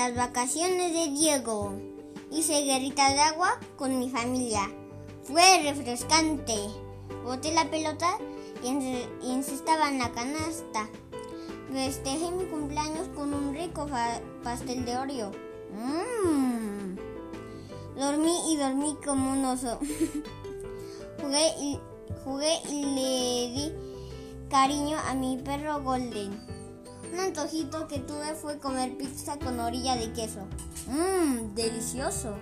Las vacaciones de Diego. Hice guerrita de agua con mi familia. Fue refrescante. Boté la pelota y encestaba en la canasta. Festejé mi cumpleaños con un rico pastel de Oreo. Mmm. Dormí y dormí como un oso. jugué, y, jugué y le di cariño a mi perro Golden. Un antojito que tuve fue comer pizza con orilla de queso. Mmm, delicioso.